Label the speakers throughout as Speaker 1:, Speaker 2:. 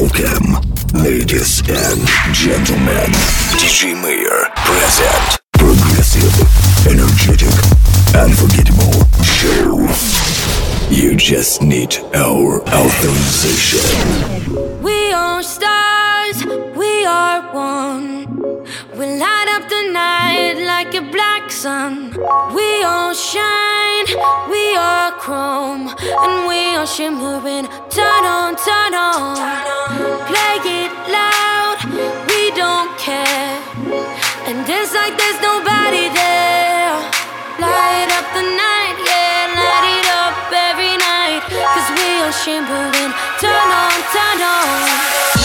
Speaker 1: Welcome, ladies and gentlemen. DJ Mayor present. Progressive, energetic, unforgettable show. You just need our authorization.
Speaker 2: We are stars, we are one. We light up the night like a black sun. We all shine, we are chrome, and we are shimmering. Turn on, turn on, play it loud. We don't care, and it's like there's nobody there. Light up the night, yeah, light it up every night. Cause we are shimmering. Turn on, turn on.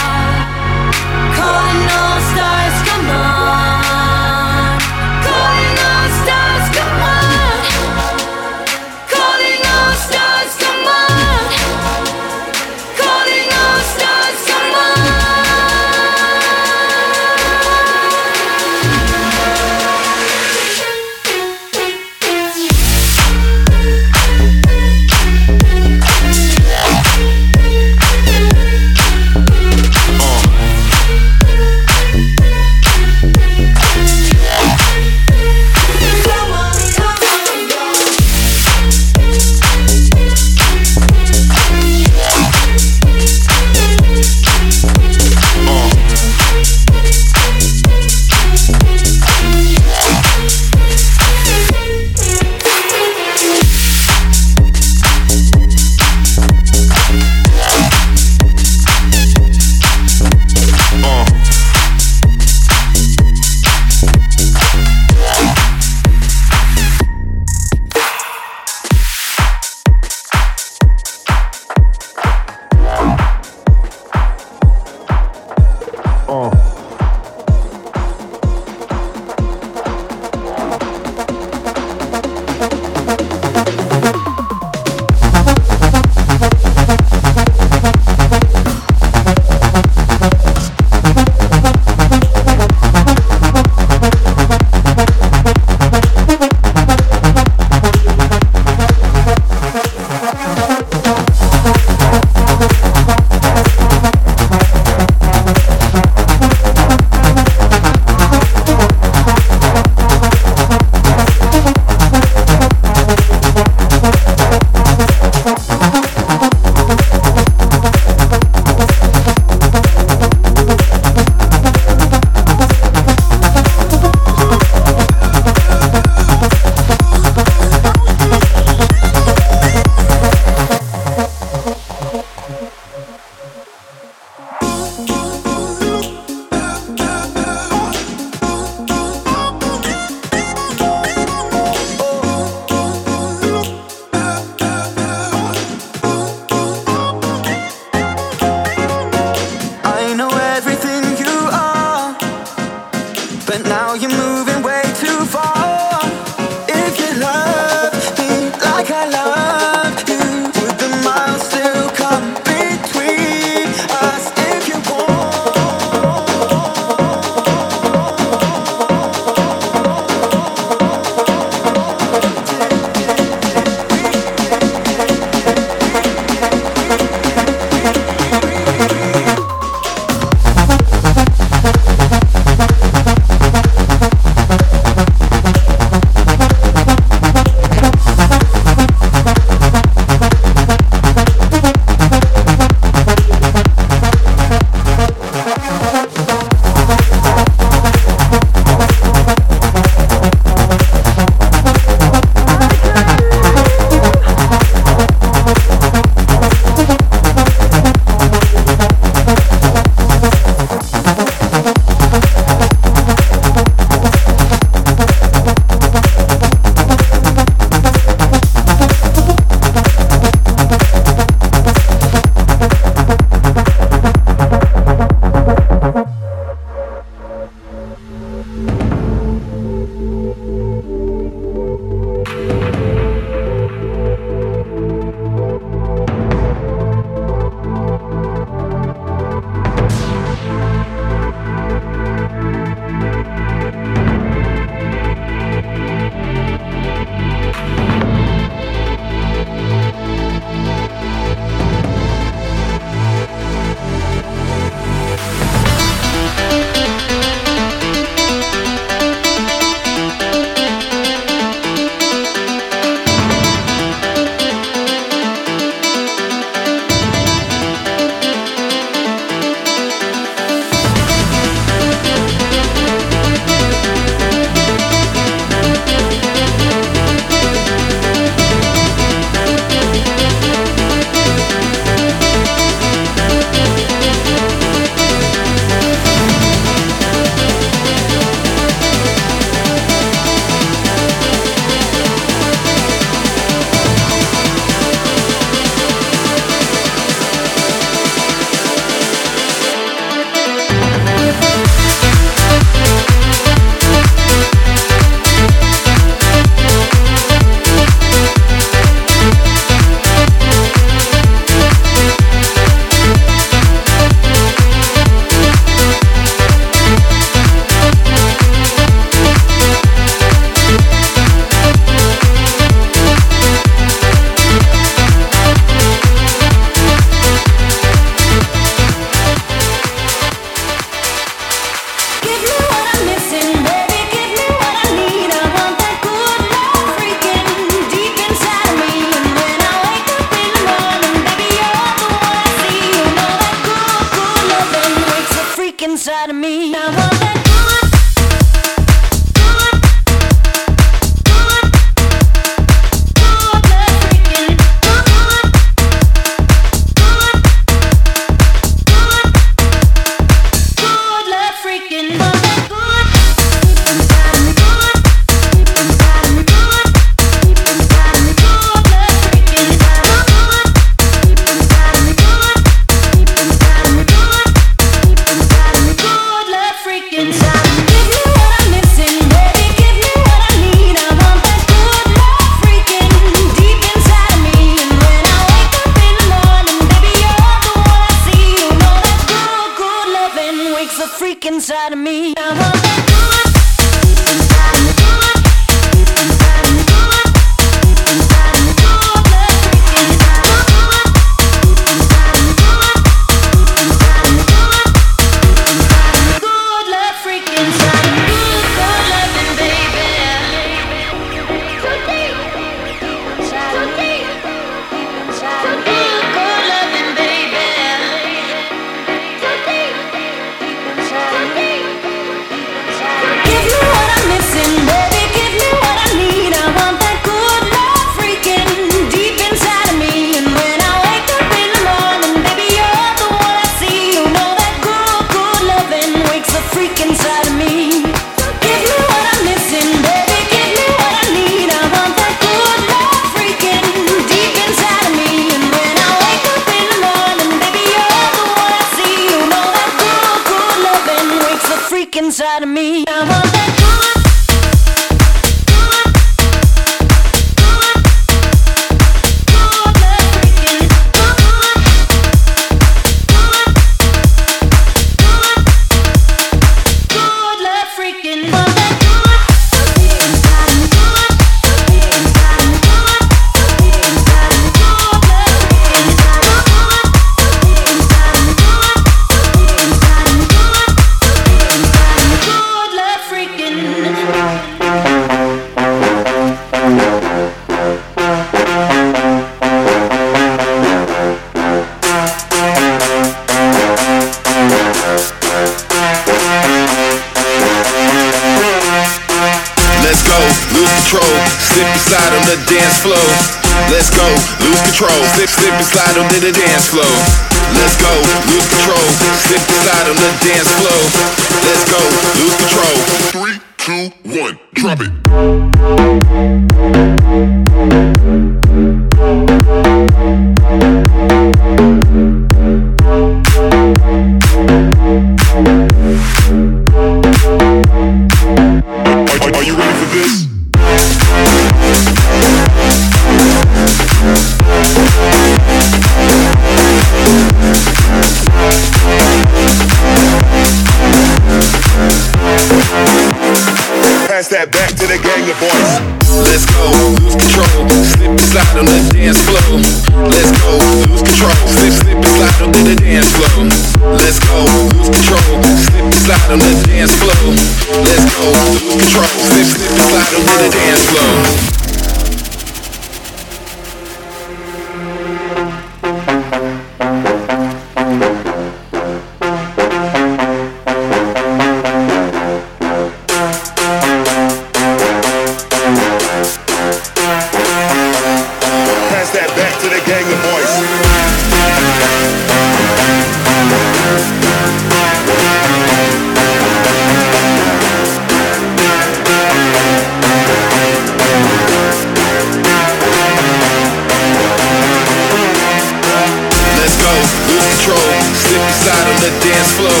Speaker 2: on the
Speaker 3: dance floor.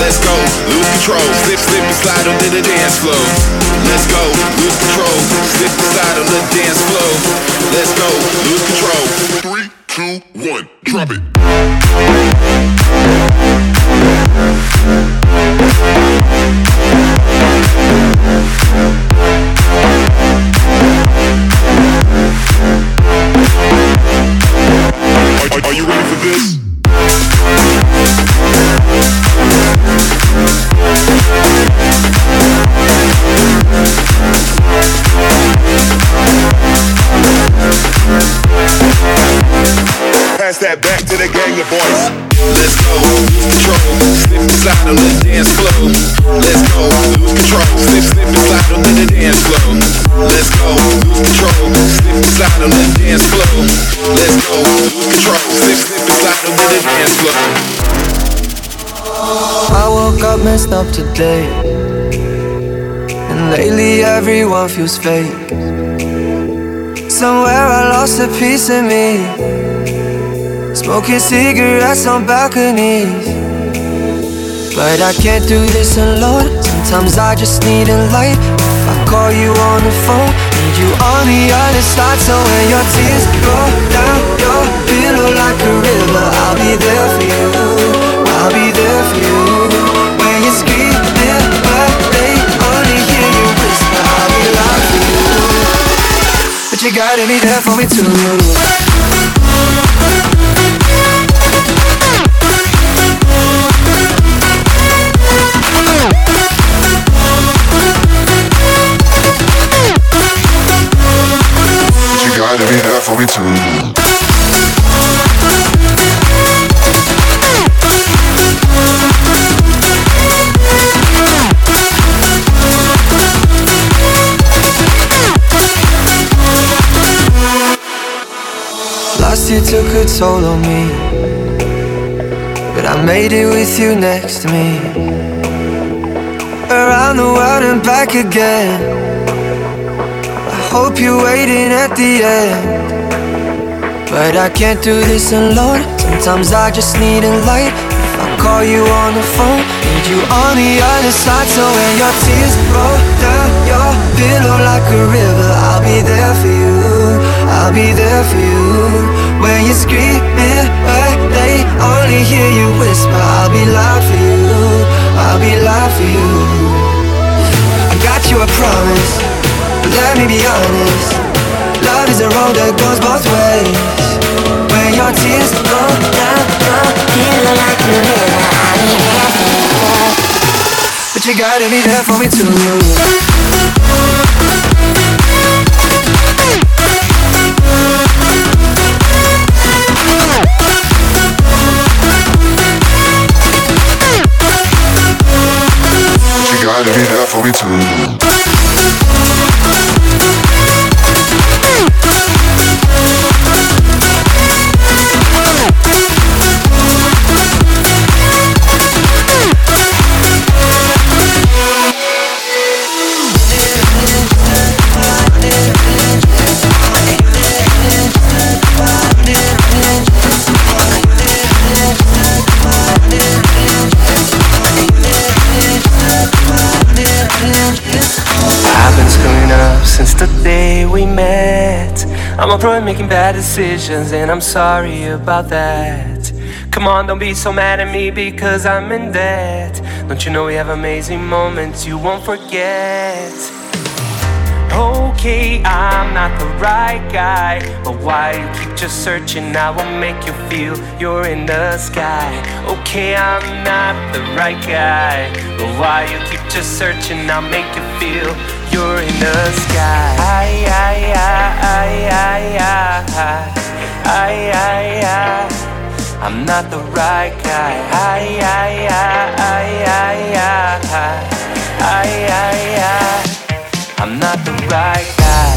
Speaker 3: Let's go, lose control. Slip, slip and slide under the dance floor. Let's go, lose control. Slip and slide on the dance floor. Let's go, lose control. Three, two, one, drop it. Are, are you ready for this?
Speaker 4: Feels fake. Somewhere I lost a piece of me. Smoking cigarettes on balconies. But I can't do this alone. Sometimes I just need a light. If I call you on the phone, need you on the other side. So when your tears roll down your pillow like a river, I'll be there for you. I'll be there for you. You. Gotta be there for me too.
Speaker 1: gotta be there for me too.
Speaker 4: You took a toll on me. But I made it with you next to me. Around the world and back again. I hope you're waiting at the end. But I can't do this alone. Sometimes I just need a light. If I call you on the phone, need you on the other side. So when your tears roll down your pillow like a river, I'll be there for you. I'll be there for you. When you're screaming, but they only hear you whisper I'll be loud for you, I'll be loud for you. I got you a promise, but let me be honest. Love is a road that goes both ways. When your tears go down, go feel like a river I'll there for you But you gotta be there for me too
Speaker 1: gotta be there for me too.
Speaker 5: Making bad decisions, and I'm sorry about that. Come on, don't be so mad at me because I'm in debt. Don't you know we have amazing moments you won't forget? Okay, I'm not the right guy, but why you keep just searching? I will make you feel you're in the sky. Okay, I'm not the right guy, but why you keep just searching? I'll make you feel you're in the sky. I, I, I, I, I. I'm not the right guy. I, I, I, I, I, I, I, I, I'm not the right guy.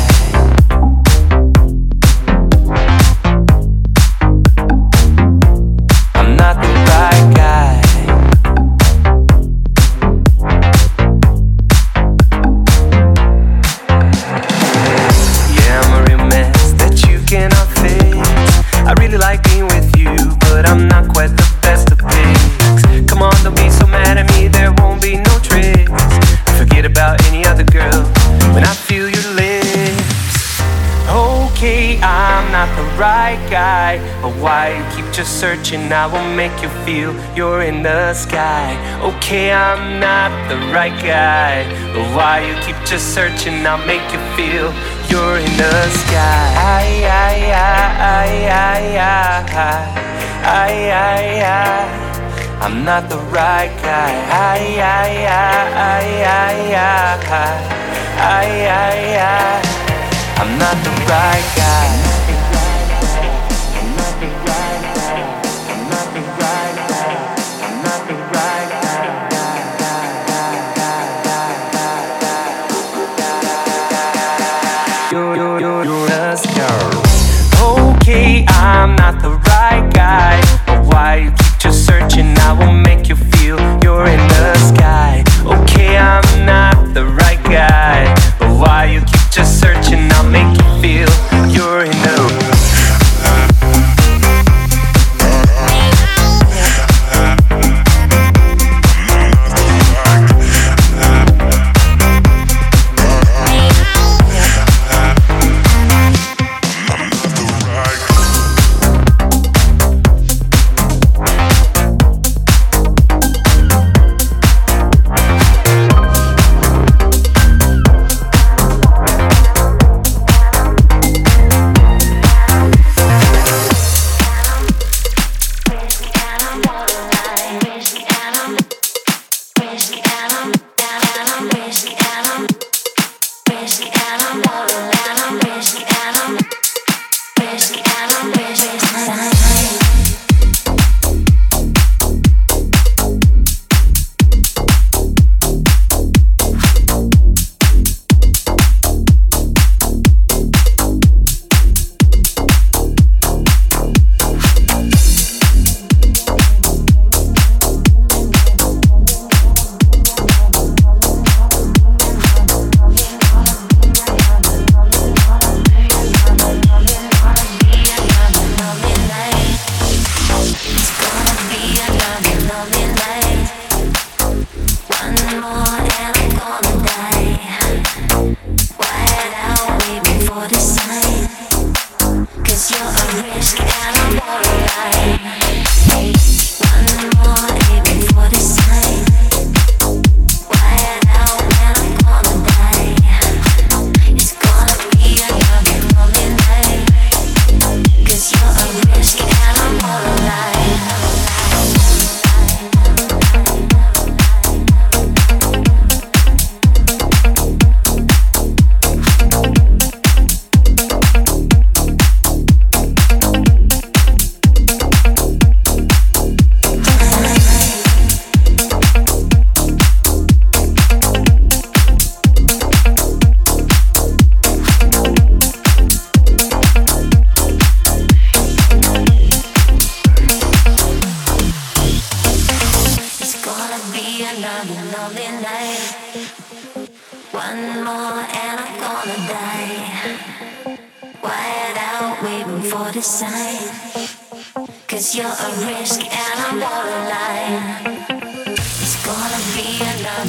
Speaker 5: But why you keep just searching? I will make you feel you're in the sky. Okay, I'm not the right guy, but why you keep just searching? I'll make you feel you're in the sky. I, I, I, I, I, I, I, I. I'm not the right guy. I, I, I, I, I, I, I, I. I'm not the right guy.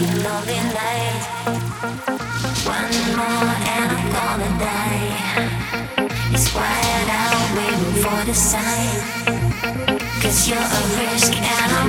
Speaker 5: A
Speaker 2: lonely night. One more and I'm gonna die.
Speaker 6: It's quiet out
Speaker 7: waiting for the sign. Cause you're a risk and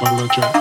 Speaker 7: bottle of Jack.